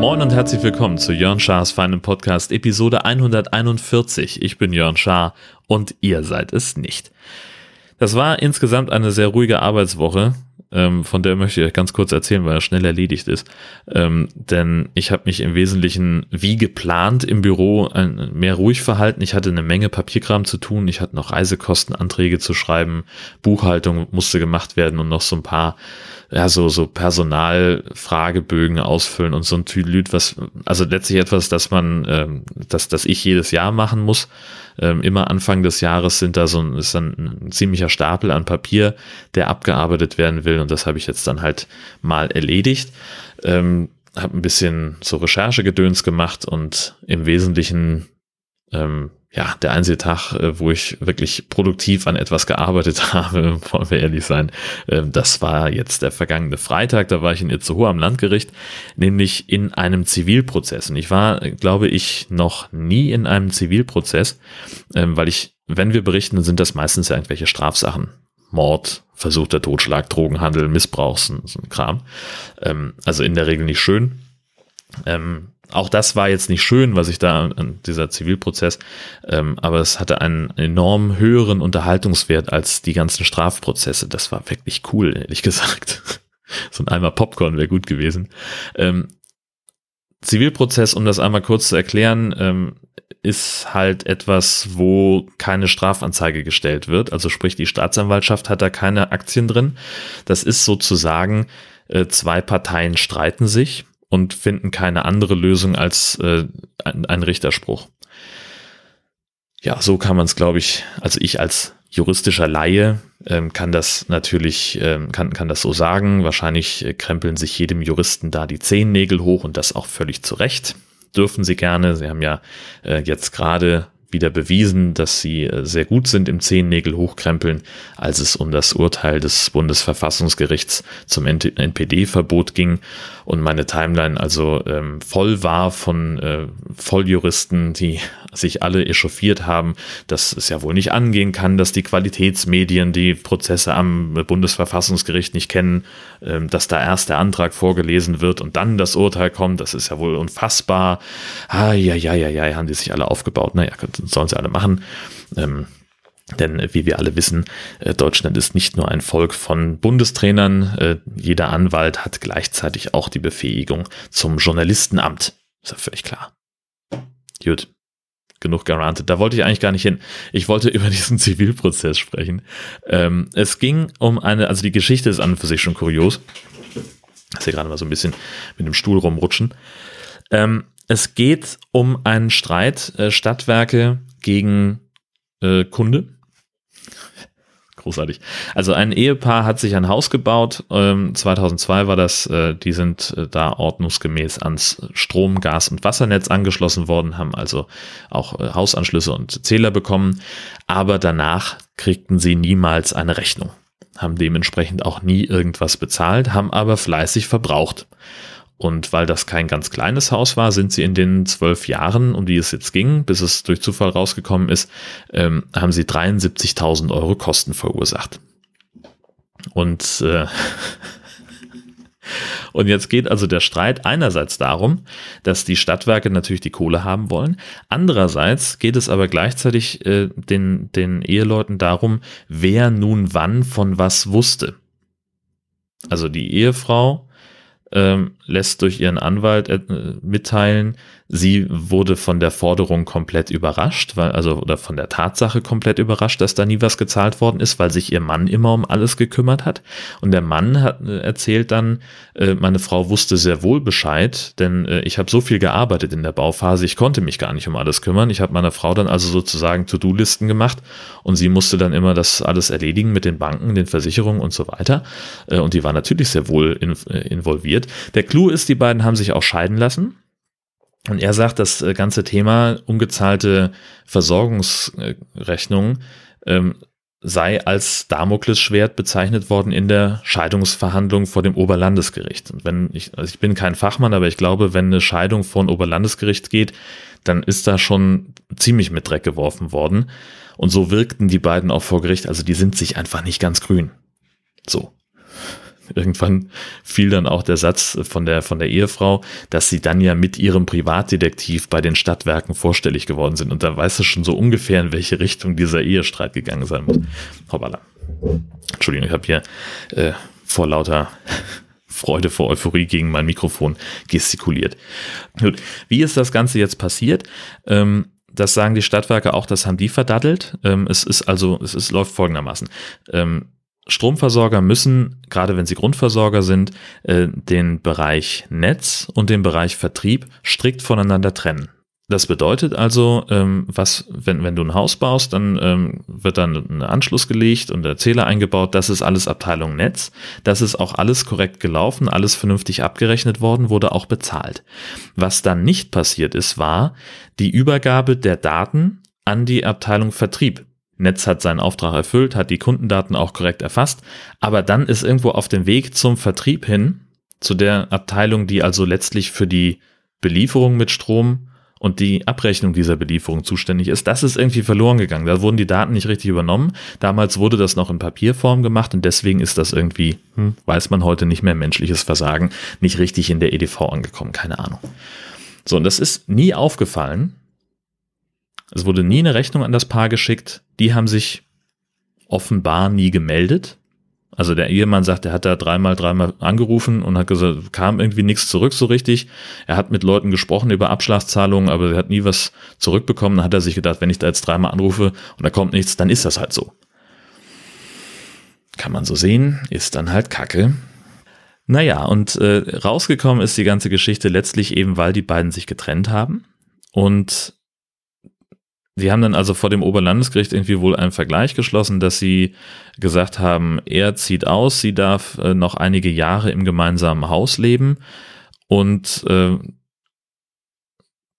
Moin und herzlich willkommen zu Jörn Schars feinem Podcast Episode 141. Ich bin Jörn Schaar und ihr seid es nicht. Das war insgesamt eine sehr ruhige Arbeitswoche ähm, von der möchte ich euch ganz kurz erzählen, weil er schnell erledigt ist. Ähm, denn ich habe mich im Wesentlichen wie geplant im Büro ein, mehr ruhig verhalten. Ich hatte eine Menge Papierkram zu tun. Ich hatte noch Reisekostenanträge zu schreiben. Buchhaltung musste gemacht werden und noch so ein paar ja, so, so Personalfragebögen ausfüllen und so ein Tüdelüt, was, also letztlich etwas, das man, ähm, das, das ich jedes Jahr machen muss. Ähm, immer Anfang des Jahres sind da so ein, ist dann ein ziemlicher Stapel an Papier, der abgearbeitet werden will und das habe ich jetzt dann halt mal erledigt. Ähm, habe ein bisschen so Recherchegedöns gemacht und im Wesentlichen ähm, ja, der einzige Tag, äh, wo ich wirklich produktiv an etwas gearbeitet habe, wollen wir ehrlich sein, ähm, das war jetzt der vergangene Freitag, da war ich in Itzehoe am Landgericht, nämlich in einem Zivilprozess. Und ich war, glaube ich, noch nie in einem Zivilprozess, ähm, weil ich, wenn wir berichten, sind das meistens ja irgendwelche Strafsachen. Mord, versuchter Totschlag, Drogenhandel, Missbrauch, so ein Kram. Ähm, also in der Regel nicht schön. Auch das war jetzt nicht schön, was ich da an dieser Zivilprozess, ähm, aber es hatte einen enorm höheren Unterhaltungswert als die ganzen Strafprozesse. Das war wirklich cool, ehrlich gesagt. so ein Eimer Popcorn wäre gut gewesen. Ähm, Zivilprozess, um das einmal kurz zu erklären, ähm, ist halt etwas, wo keine Strafanzeige gestellt wird. Also sprich, die Staatsanwaltschaft hat da keine Aktien drin. Das ist sozusagen, äh, zwei Parteien streiten sich und finden keine andere Lösung als äh, ein, ein Richterspruch. Ja, so kann man es, glaube ich, also ich als juristischer Laie ähm, kann das natürlich, ähm, kann, kann das so sagen. Wahrscheinlich äh, krempeln sich jedem Juristen da die Zehennägel hoch und das auch völlig zu Recht. Dürfen sie gerne. Sie haben ja äh, jetzt gerade wieder bewiesen, dass sie äh, sehr gut sind im Zehennägel hochkrempeln, als es um das Urteil des Bundesverfassungsgerichts zum NPD-Verbot ging und meine Timeline also ähm, voll war von äh, Volljuristen, die sich alle echauffiert haben, dass es ja wohl nicht angehen kann, dass die Qualitätsmedien die Prozesse am Bundesverfassungsgericht nicht kennen, ähm, dass da erst der Antrag vorgelesen wird und dann das Urteil kommt, das ist ja wohl unfassbar. Ah, ja, ja, ja, ja, haben die sich alle aufgebaut. Naja, sollen sie alle machen. Ähm, denn wie wir alle wissen, äh, Deutschland ist nicht nur ein Volk von Bundestrainern. Äh, jeder Anwalt hat gleichzeitig auch die Befähigung zum Journalistenamt. Ist ja völlig klar. Gut. Genug gerantet. Da wollte ich eigentlich gar nicht hin. Ich wollte über diesen Zivilprozess sprechen. Ähm, es ging um eine, also die Geschichte ist an und für sich schon kurios. Ich sehe gerade mal so ein bisschen mit dem Stuhl rumrutschen. Ähm, es geht um einen Streit äh, Stadtwerke gegen äh, Kunde großartig. Also ein Ehepaar hat sich ein Haus gebaut. Ähm, 2002 war das. Äh, die sind äh, da ordnungsgemäß ans Strom, Gas und Wassernetz angeschlossen worden, haben also auch äh, Hausanschlüsse und Zähler bekommen. Aber danach kriegten sie niemals eine Rechnung, haben dementsprechend auch nie irgendwas bezahlt, haben aber fleißig verbraucht. Und weil das kein ganz kleines Haus war, sind sie in den zwölf Jahren, um die es jetzt ging, bis es durch Zufall rausgekommen ist, ähm, haben sie 73.000 Euro Kosten verursacht. Und, äh, und jetzt geht also der Streit einerseits darum, dass die Stadtwerke natürlich die Kohle haben wollen. Andererseits geht es aber gleichzeitig äh, den, den Eheleuten darum, wer nun wann von was wusste. Also die Ehefrau ähm, lässt durch ihren Anwalt äh, mitteilen, sie wurde von der Forderung komplett überrascht, weil, also oder von der Tatsache komplett überrascht, dass da nie was gezahlt worden ist, weil sich ihr Mann immer um alles gekümmert hat. Und der Mann hat äh, erzählt dann, äh, meine Frau wusste sehr wohl Bescheid, denn äh, ich habe so viel gearbeitet in der Bauphase, ich konnte mich gar nicht um alles kümmern. Ich habe meiner Frau dann also sozusagen To-Do-Listen gemacht und sie musste dann immer das alles erledigen mit den Banken, den Versicherungen und so weiter. Äh, und die war natürlich sehr wohl in, äh, involviert. Der Clou ist, die beiden haben sich auch scheiden lassen. Und er sagt, das äh, ganze Thema ungezahlte Versorgungsrechnungen ähm, sei als Damoklesschwert bezeichnet worden in der Scheidungsverhandlung vor dem Oberlandesgericht. Und wenn ich, also ich bin kein Fachmann, aber ich glaube, wenn eine Scheidung vor ein Oberlandesgericht geht, dann ist da schon ziemlich mit Dreck geworfen worden. Und so wirkten die beiden auch vor Gericht. Also die sind sich einfach nicht ganz grün. So irgendwann fiel dann auch der Satz von der, von der Ehefrau, dass sie dann ja mit ihrem Privatdetektiv bei den Stadtwerken vorstellig geworden sind. Und da weißt du schon so ungefähr, in welche Richtung dieser Ehestreit gegangen sein muss. Hoppala. Entschuldigung, ich habe hier äh, vor lauter Freude vor Euphorie gegen mein Mikrofon gestikuliert. Gut, wie ist das Ganze jetzt passiert? Ähm, das sagen die Stadtwerke auch, das haben die verdattelt. Ähm, es ist also, es ist, läuft folgendermaßen. Ähm, Stromversorger müssen, gerade wenn sie Grundversorger sind, äh, den Bereich Netz und den Bereich Vertrieb strikt voneinander trennen. Das bedeutet also, ähm, was, wenn, wenn du ein Haus baust, dann ähm, wird dann ein Anschluss gelegt und der Zähler eingebaut. Das ist alles Abteilung Netz. Das ist auch alles korrekt gelaufen, alles vernünftig abgerechnet worden, wurde auch bezahlt. Was dann nicht passiert ist, war die Übergabe der Daten an die Abteilung Vertrieb. Netz hat seinen Auftrag erfüllt, hat die Kundendaten auch korrekt erfasst, aber dann ist irgendwo auf dem Weg zum Vertrieb hin, zu der Abteilung, die also letztlich für die Belieferung mit Strom und die Abrechnung dieser Belieferung zuständig ist, das ist irgendwie verloren gegangen. Da wurden die Daten nicht richtig übernommen. Damals wurde das noch in Papierform gemacht und deswegen ist das irgendwie, hm, weiß man heute nicht mehr, menschliches Versagen, nicht richtig in der EDV angekommen, keine Ahnung. So, und das ist nie aufgefallen, es wurde nie eine Rechnung an das Paar geschickt. Die haben sich offenbar nie gemeldet. Also der Ehemann sagt, er hat da dreimal, dreimal angerufen und hat gesagt, kam irgendwie nichts zurück so richtig. Er hat mit Leuten gesprochen über Abschlagszahlungen, aber er hat nie was zurückbekommen. Dann hat er sich gedacht, wenn ich da jetzt dreimal anrufe und da kommt nichts, dann ist das halt so. Kann man so sehen, ist dann halt Kacke. Naja, und äh, rausgekommen ist die ganze Geschichte letztlich eben, weil die beiden sich getrennt haben. Und Sie haben dann also vor dem Oberlandesgericht irgendwie wohl einen Vergleich geschlossen, dass sie gesagt haben, er zieht aus, sie darf äh, noch einige Jahre im gemeinsamen Haus leben und äh,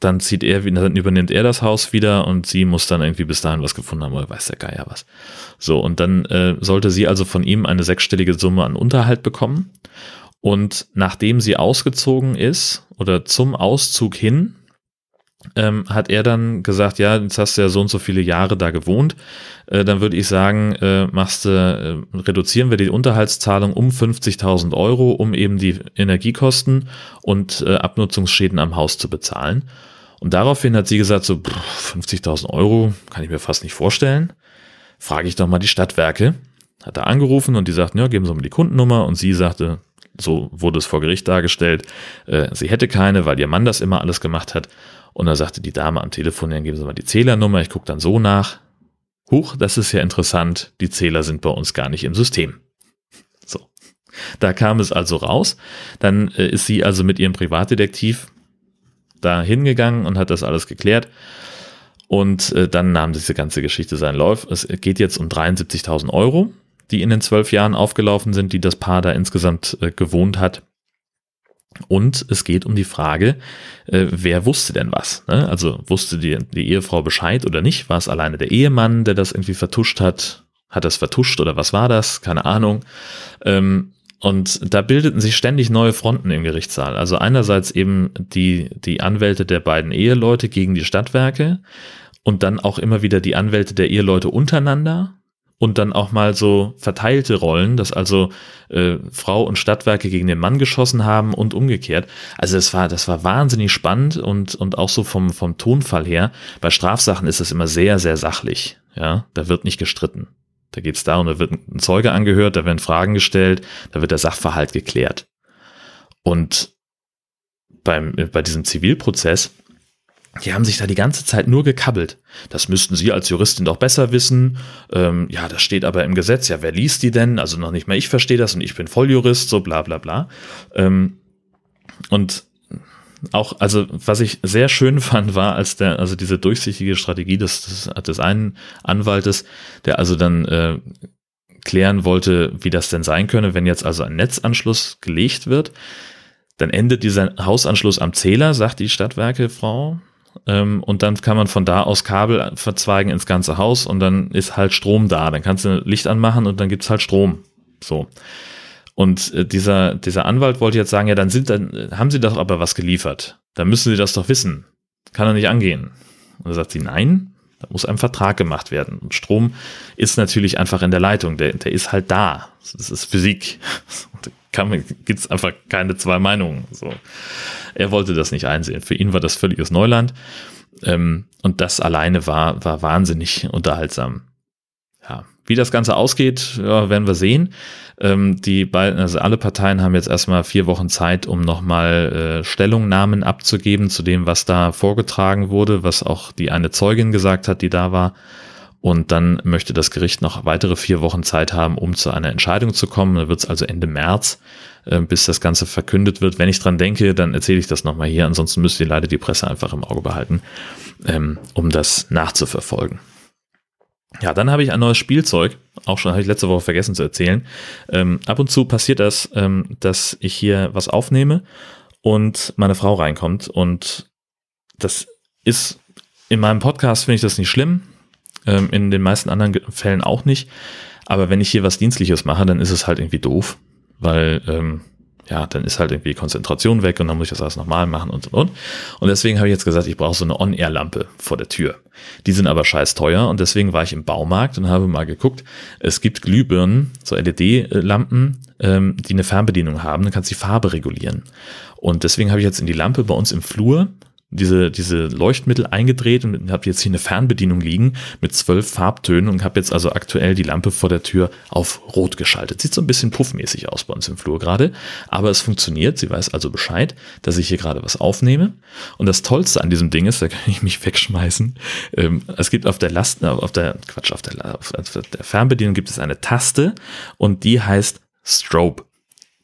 dann zieht er, dann übernimmt er das Haus wieder und sie muss dann irgendwie bis dahin was gefunden haben oder weiß der Geier was. So, und dann äh, sollte sie also von ihm eine sechsstellige Summe an Unterhalt bekommen. Und nachdem sie ausgezogen ist oder zum Auszug hin, ähm, hat er dann gesagt, ja, jetzt hast du ja so und so viele Jahre da gewohnt, äh, dann würde ich sagen, äh, machst du, äh, reduzieren wir die Unterhaltszahlung um 50.000 Euro, um eben die Energiekosten und äh, Abnutzungsschäden am Haus zu bezahlen. Und daraufhin hat sie gesagt, so 50.000 Euro kann ich mir fast nicht vorstellen. Frage ich doch mal die Stadtwerke. Hat er angerufen und die sagten, ja, geben Sie mal die Kundennummer. Und sie sagte, so wurde es vor Gericht dargestellt, äh, sie hätte keine, weil ihr Mann das immer alles gemacht hat. Und dann sagte die Dame am Telefon, dann geben Sie mal die Zählernummer, ich gucke dann so nach. Huch, das ist ja interessant, die Zähler sind bei uns gar nicht im System. So. Da kam es also raus. Dann äh, ist sie also mit ihrem Privatdetektiv da hingegangen und hat das alles geklärt. Und äh, dann nahm diese ganze Geschichte seinen Lauf. Es geht jetzt um 73.000 Euro, die in den zwölf Jahren aufgelaufen sind, die das Paar da insgesamt äh, gewohnt hat. Und es geht um die Frage, äh, wer wusste denn was? Ne? Also wusste die, die Ehefrau Bescheid oder nicht? War es alleine der Ehemann, der das irgendwie vertuscht hat? Hat das vertuscht oder was war das? Keine Ahnung. Ähm, und da bildeten sich ständig neue Fronten im Gerichtssaal. Also einerseits eben die, die Anwälte der beiden Eheleute gegen die Stadtwerke und dann auch immer wieder die Anwälte der Eheleute untereinander und dann auch mal so verteilte Rollen, dass also äh, Frau und Stadtwerke gegen den Mann geschossen haben und umgekehrt. Also das war, das war wahnsinnig spannend und, und auch so vom, vom Tonfall her. Bei Strafsachen ist es immer sehr, sehr sachlich. Ja, da wird nicht gestritten. Da geht es darum, da wird ein Zeuge angehört, da werden Fragen gestellt, da wird der Sachverhalt geklärt. Und beim, bei diesem Zivilprozess die haben sich da die ganze Zeit nur gekabbelt. Das müssten Sie als Juristin doch besser wissen. Ähm, ja, das steht aber im Gesetz. Ja, wer liest die denn? Also noch nicht mal ich verstehe das und ich bin Volljurist, so bla bla bla. Ähm, und auch, also was ich sehr schön fand, war, als der, also diese durchsichtige Strategie des, des, des einen Anwaltes, der also dann äh, klären wollte, wie das denn sein könne, wenn jetzt also ein Netzanschluss gelegt wird. Dann endet dieser Hausanschluss am Zähler, sagt die Stadtwerke Frau ähm, und dann kann man von da aus Kabel verzweigen ins ganze Haus und dann ist halt Strom da. Dann kannst du Licht anmachen und dann gibt's halt Strom. So. Und äh, dieser, dieser Anwalt wollte jetzt sagen, ja, dann sind dann, haben sie doch aber was geliefert. Dann müssen sie das doch wissen. Kann er nicht angehen. Und da sagt sie, nein, da muss ein Vertrag gemacht werden. Und Strom ist natürlich einfach in der Leitung. Der, der ist halt da. Das ist Physik. Gibt es einfach keine zwei Meinungen. So. Er wollte das nicht einsehen. Für ihn war das völliges Neuland. Ähm, und das alleine war, war wahnsinnig unterhaltsam. Ja, wie das Ganze ausgeht, ja, werden wir sehen. Ähm, die beiden, also alle Parteien haben jetzt erstmal vier Wochen Zeit, um nochmal äh, Stellungnahmen abzugeben zu dem, was da vorgetragen wurde, was auch die eine Zeugin gesagt hat, die da war. Und dann möchte das Gericht noch weitere vier Wochen Zeit haben, um zu einer Entscheidung zu kommen. Da wird es also Ende März, äh, bis das Ganze verkündet wird. Wenn ich dran denke, dann erzähle ich das nochmal hier. Ansonsten müsst ihr leider die Presse einfach im Auge behalten, ähm, um das nachzuverfolgen. Ja, dann habe ich ein neues Spielzeug. Auch schon habe ich letzte Woche vergessen zu erzählen. Ähm, ab und zu passiert das, ähm, dass ich hier was aufnehme und meine Frau reinkommt. Und das ist in meinem Podcast finde ich das nicht schlimm. Ähm, in den meisten anderen Fällen auch nicht. Aber wenn ich hier was Dienstliches mache, dann ist es halt irgendwie doof, weil ähm, ja, dann ist halt irgendwie Konzentration weg und dann muss ich das alles nochmal machen und und und. Und deswegen habe ich jetzt gesagt, ich brauche so eine On-Air-Lampe vor der Tür. Die sind aber scheiß teuer und deswegen war ich im Baumarkt und habe mal geguckt, es gibt Glühbirnen, so LED-Lampen, ähm, die eine Fernbedienung haben, dann kannst du die Farbe regulieren. Und deswegen habe ich jetzt in die Lampe bei uns im Flur diese, diese Leuchtmittel eingedreht und habe jetzt hier eine Fernbedienung liegen mit zwölf Farbtönen und habe jetzt also aktuell die Lampe vor der Tür auf Rot geschaltet. Sieht so ein bisschen puffmäßig aus bei uns im Flur gerade, aber es funktioniert. Sie weiß also Bescheid, dass ich hier gerade was aufnehme. Und das Tollste an diesem Ding ist, da kann ich mich wegschmeißen. Ähm, es gibt auf der Last, auf der, Quatsch, auf der, auf der Fernbedienung gibt es eine Taste und die heißt Strobe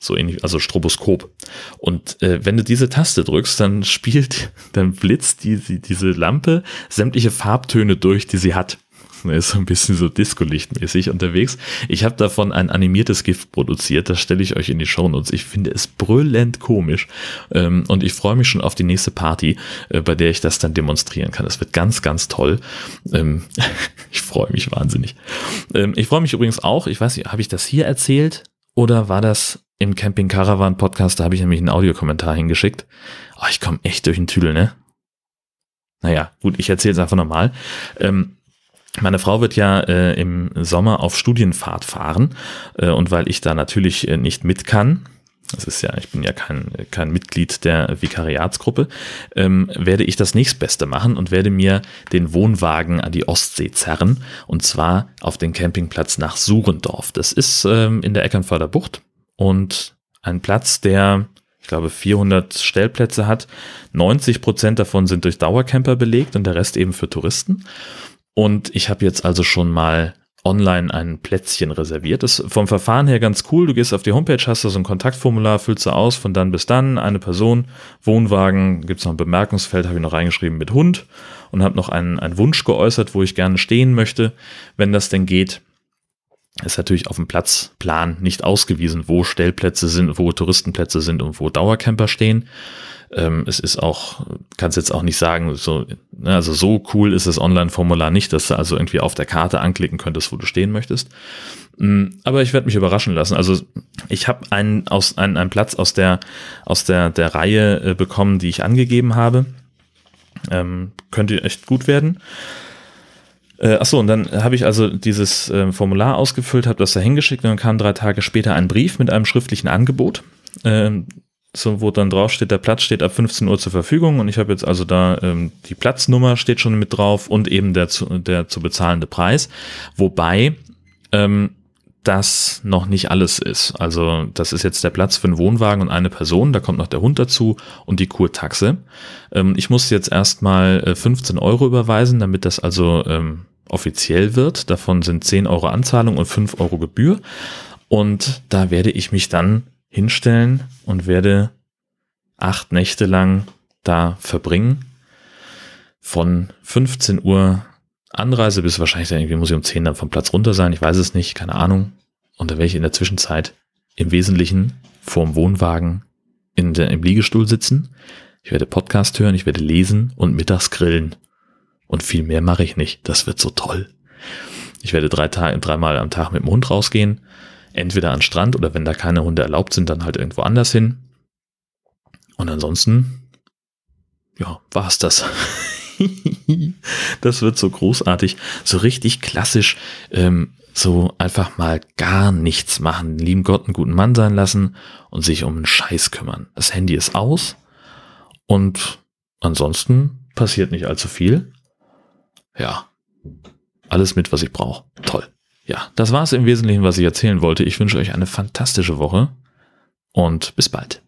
so ähnlich, also Stroboskop. Und äh, wenn du diese Taste drückst, dann spielt, dann blitzt die, die, diese Lampe sämtliche Farbtöne durch, die sie hat. Er ist so ein bisschen so Disco-Lichtmäßig unterwegs. Ich habe davon ein animiertes Gift produziert, das stelle ich euch in die Show Notes. Ich finde es brüllend komisch ähm, und ich freue mich schon auf die nächste Party, äh, bei der ich das dann demonstrieren kann. Das wird ganz, ganz toll. Ähm, ich freue mich wahnsinnig. Ähm, ich freue mich übrigens auch, ich weiß nicht, habe ich das hier erzählt oder war das im Camping Caravan Podcast, da habe ich nämlich einen Audiokommentar hingeschickt. Oh, ich komme echt durch den Tüdel, ne? Naja, gut, ich erzähle es einfach nochmal. Ähm, meine Frau wird ja äh, im Sommer auf Studienfahrt fahren äh, und weil ich da natürlich äh, nicht mit kann, das ist ja, ich bin ja kein, kein Mitglied der Vikariatsgruppe, ähm, werde ich das nächstbeste machen und werde mir den Wohnwagen an die Ostsee zerren und zwar auf den Campingplatz nach Surendorf. Das ist ähm, in der Eckernförder Bucht und ein Platz, der, ich glaube, 400 Stellplätze hat. 90 Prozent davon sind durch Dauercamper belegt und der Rest eben für Touristen. Und ich habe jetzt also schon mal online ein Plätzchen reserviert. Das ist vom Verfahren her ganz cool. Du gehst auf die Homepage, hast da so ein Kontaktformular, füllst du aus, von dann bis dann, eine Person, Wohnwagen, gibt's noch ein Bemerkungsfeld, habe ich noch reingeschrieben mit Hund und habe noch einen, einen Wunsch geäußert, wo ich gerne stehen möchte, wenn das denn geht ist natürlich auf dem Platzplan nicht ausgewiesen, wo Stellplätze sind, wo Touristenplätze sind und wo Dauercamper stehen. Ähm, es ist auch, kannst jetzt auch nicht sagen, so, ne, also so cool ist das Online-Formular nicht, dass du also irgendwie auf der Karte anklicken könntest, wo du stehen möchtest. Mm, aber ich werde mich überraschen lassen. Also ich habe einen, aus, einen, einen Platz aus der, aus der, der Reihe äh, bekommen, die ich angegeben habe. Ähm, könnte echt gut werden. Äh, achso, und dann habe ich also dieses äh, Formular ausgefüllt, habe das da hingeschickt und dann kam drei Tage später ein Brief mit einem schriftlichen Angebot. Ähm, so, wo dann drauf steht, der Platz steht ab 15 Uhr zur Verfügung und ich habe jetzt also da ähm, die Platznummer steht schon mit drauf und eben der zu, der zu bezahlende Preis. Wobei ähm, das noch nicht alles ist. Also das ist jetzt der Platz für einen Wohnwagen und eine Person, da kommt noch der Hund dazu und die Kurtaxe. Ähm, ich muss jetzt erstmal 15 äh, Euro überweisen, damit das also ähm, offiziell wird. Davon sind 10 Euro Anzahlung und 5 Euro Gebühr. Und da werde ich mich dann hinstellen und werde acht Nächte lang da verbringen. Von 15 Uhr Anreise bis wahrscheinlich dann irgendwie muss ich um 10 dann vom Platz runter sein. Ich weiß es nicht, keine Ahnung. Und da werde ich in der Zwischenzeit im Wesentlichen vorm Wohnwagen in der, im Liegestuhl sitzen, Ich werde Podcast hören, ich werde lesen und mittags grillen. Und viel mehr mache ich nicht. Das wird so toll. Ich werde drei Tage, dreimal am Tag mit dem Hund rausgehen. Entweder an den Strand oder wenn da keine Hunde erlaubt sind, dann halt irgendwo anders hin. Und ansonsten, ja, war's das. das wird so großartig, so richtig klassisch, ähm, so einfach mal gar nichts machen, lieben Gott einen guten Mann sein lassen und sich um einen Scheiß kümmern. Das Handy ist aus und ansonsten passiert nicht allzu viel. Ja, alles mit, was ich brauche. Toll. Ja, das war es im Wesentlichen, was ich erzählen wollte. Ich wünsche euch eine fantastische Woche und bis bald.